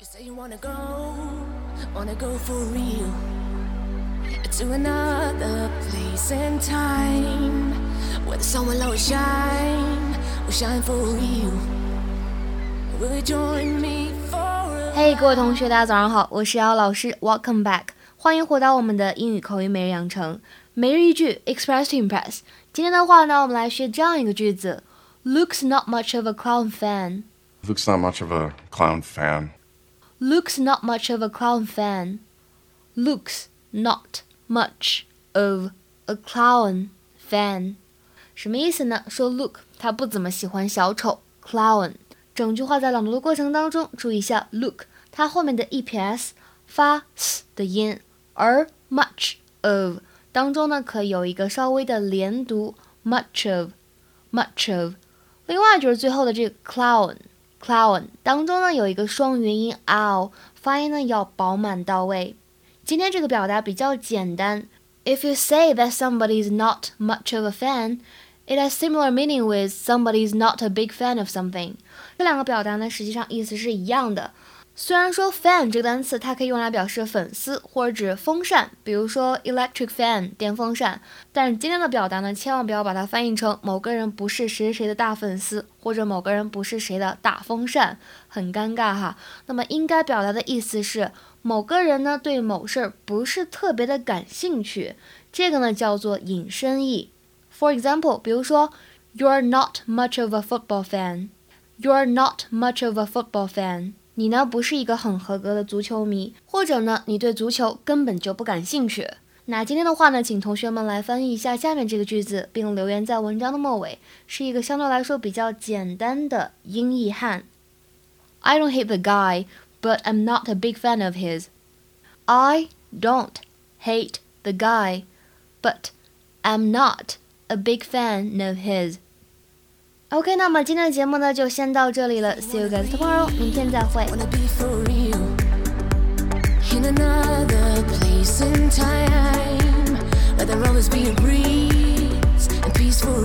You say you wanna go, wanna go for real. To another place and time where the sun will always shine, will shine for you. Will you join me for a 嘿各位同学，大家早上好，我是姚老师，Welcome back，欢迎回到我们的英语口语每日养成每日一句 Express to Impress。今天的话呢，我们来学这样一个句子：Luke's not much of a clown fan. Luke's not much of a clown fan. Luke's not much of a clown fan. Luke's not much of a clown fan. 什么意思呢？说 Luke 他不怎么喜欢小丑 clown。整句话在朗读的过程当中，注意一下 Luke 它后面的 eps 发 s 的音，而 much of 当中呢可以有一个稍微的连读 much of much of。另外就是最后的这个 clown。clown 当中呢有一个双元音 ow，发音呢要饱满到位。今天这个表达比较简单。If you say that somebody is not much of a fan, it has similar meaning with somebody is not a big fan of something。这两个表达呢实际上意思是一样的。 虽然说 fan 这个单词它可以用来表示粉丝或者指风扇，比如说 electric fan 电风扇，但是今天的表达呢，千万不要把它翻译成某个人不是谁谁的大粉丝，或者某个人不是谁的大风扇，很尴尬哈。那么应该表达的意思是某个人呢对某事儿不是特别的感兴趣，这个呢叫做引申义。For example，比如说 You're not much of a football fan. You're not much of a football fan. 你呢不是一个很合格的足球迷，或者呢你对足球根本就不感兴趣。那今天的话呢，请同学们来翻译一下下面这个句子，并留言在文章的末尾，是一个相对来说比较简单的英译汉。I don't hate the guy, but I'm not a big fan of his. I don't hate the guy, but I'm not a big fan of his. OK，那么今天的节目呢就先到这里了，See you guys tomorrow，明天再会。In another place time, the rollers be a breeze and peace for.